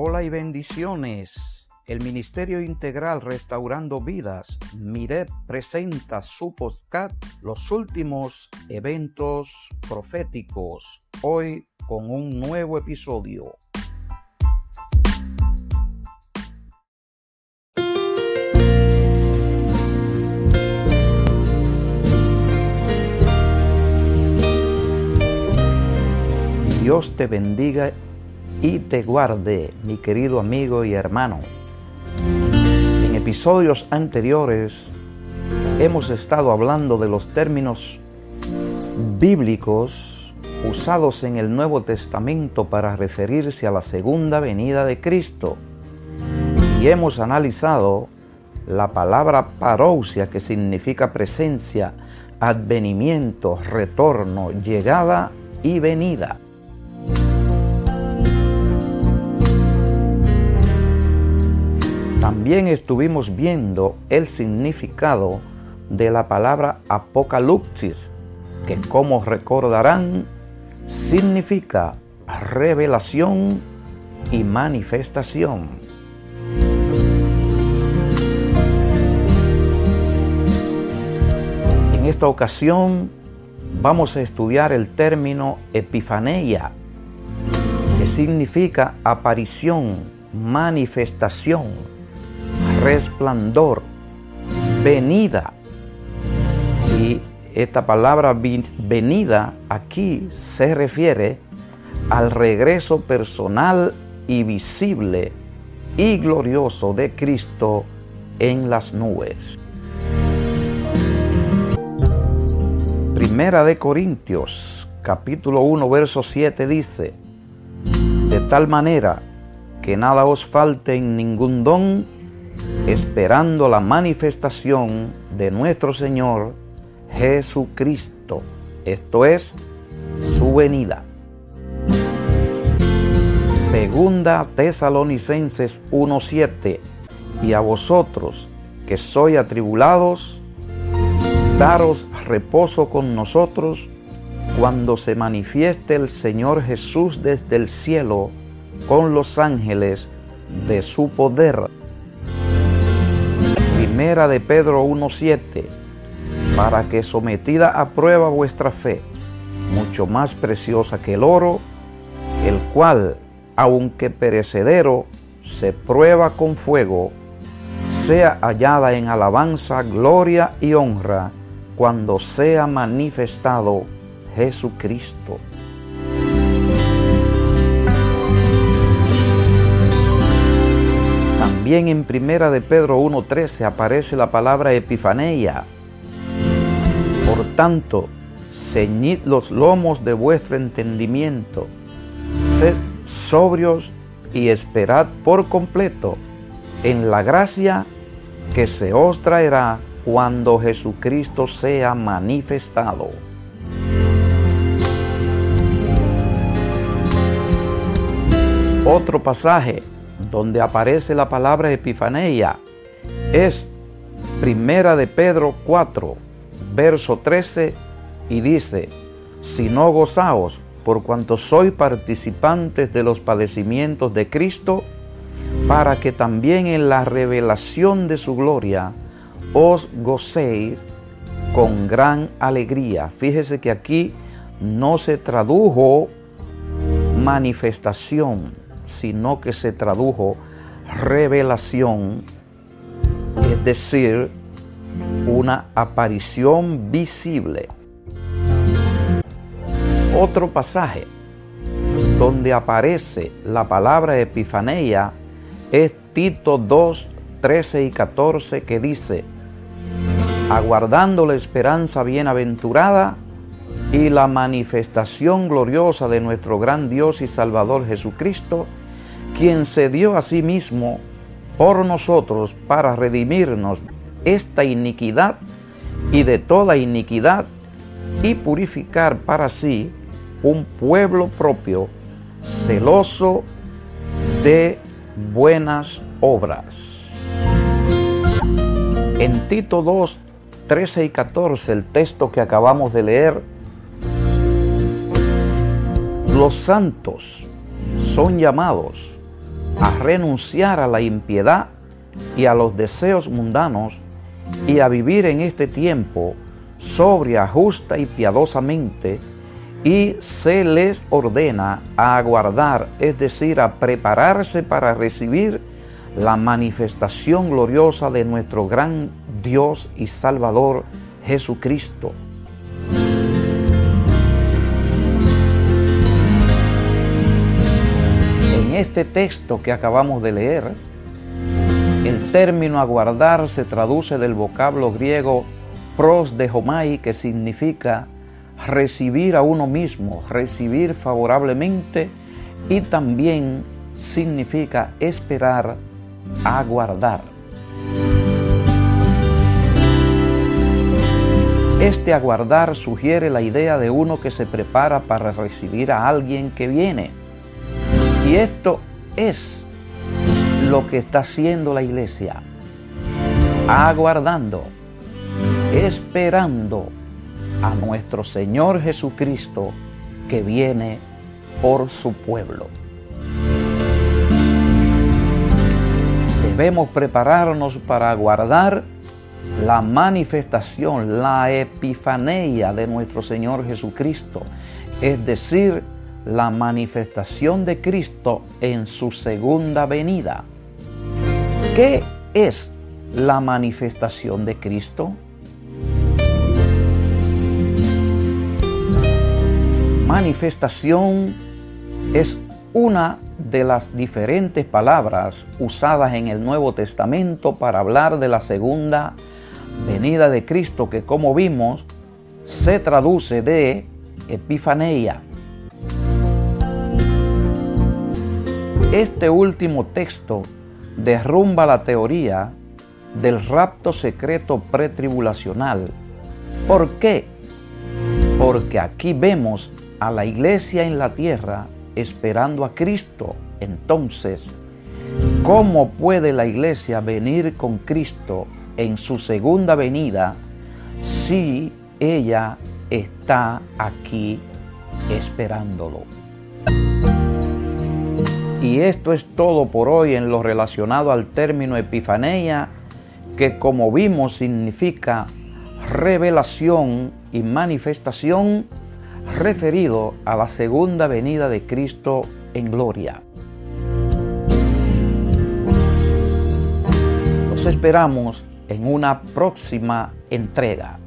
Hola y bendiciones. El Ministerio Integral Restaurando Vidas, MIREP, presenta su podcast Los últimos eventos proféticos, hoy con un nuevo episodio. Dios te bendiga y te guarde, mi querido amigo y hermano. En episodios anteriores hemos estado hablando de los términos bíblicos usados en el Nuevo Testamento para referirse a la segunda venida de Cristo. Y hemos analizado la palabra parousia que significa presencia, advenimiento, retorno, llegada y venida. También estuvimos viendo el significado de la palabra apocalipsis, que como recordarán significa revelación y manifestación. En esta ocasión vamos a estudiar el término epifaneia, que significa aparición, manifestación resplandor, venida. Y esta palabra venida aquí se refiere al regreso personal y visible y glorioso de Cristo en las nubes. Primera de Corintios, capítulo 1, verso 7 dice, de tal manera que nada os falte en ningún don, esperando la manifestación de nuestro Señor Jesucristo, esto es, su venida. Segunda Tesalonicenses 1:7 Y a vosotros que sois atribulados, daros reposo con nosotros cuando se manifieste el Señor Jesús desde el cielo con los ángeles de su poder Primera de Pedro 1.7, para que sometida a prueba vuestra fe, mucho más preciosa que el oro, el cual, aunque perecedero, se prueba con fuego, sea hallada en alabanza, gloria y honra cuando sea manifestado Jesucristo. También en Primera de Pedro 1.13 aparece la palabra epifaneia. Por tanto, ceñid los lomos de vuestro entendimiento, sed sobrios y esperad por completo en la gracia que se os traerá cuando Jesucristo sea manifestado. Otro pasaje donde aparece la palabra epifaneia es Primera de Pedro 4, verso 13, y dice, si no gozaos por cuanto sois participantes de los padecimientos de Cristo, para que también en la revelación de su gloria os gocéis con gran alegría. Fíjese que aquí no se tradujo manifestación, sino que se tradujo revelación, es decir, una aparición visible. Otro pasaje donde aparece la palabra epifanía es Tito 2, 13 y 14 que dice, aguardando la esperanza bienaventurada y la manifestación gloriosa de nuestro gran Dios y Salvador Jesucristo, quien se dio a sí mismo por nosotros para redimirnos esta iniquidad y de toda iniquidad y purificar para sí un pueblo propio celoso de buenas obras. En Tito 2, 13 y 14, el texto que acabamos de leer, los santos son llamados a renunciar a la impiedad y a los deseos mundanos y a vivir en este tiempo sobria, justa y piadosamente, y se les ordena a aguardar, es decir, a prepararse para recibir la manifestación gloriosa de nuestro gran Dios y Salvador Jesucristo. Este texto que acabamos de leer, el término aguardar se traduce del vocablo griego pros de homai, que significa recibir a uno mismo, recibir favorablemente y también significa esperar, aguardar. Este aguardar sugiere la idea de uno que se prepara para recibir a alguien que viene. Y esto es lo que está haciendo la iglesia. Aguardando, esperando a nuestro Señor Jesucristo que viene por su pueblo. Debemos prepararnos para aguardar la manifestación, la epifanía de nuestro Señor Jesucristo, es decir, la manifestación de Cristo en su segunda venida. ¿Qué es la manifestación de Cristo? Manifestación es una de las diferentes palabras usadas en el Nuevo Testamento para hablar de la segunda venida de Cristo que como vimos se traduce de Epifanía. Este último texto derrumba la teoría del rapto secreto pretribulacional. ¿Por qué? Porque aquí vemos a la iglesia en la tierra esperando a Cristo. Entonces, ¿cómo puede la iglesia venir con Cristo en su segunda venida si ella está aquí esperándolo. Y esto es todo por hoy en lo relacionado al término epifanía, que como vimos significa revelación y manifestación referido a la segunda venida de Cristo en gloria. Los esperamos en una próxima entrega.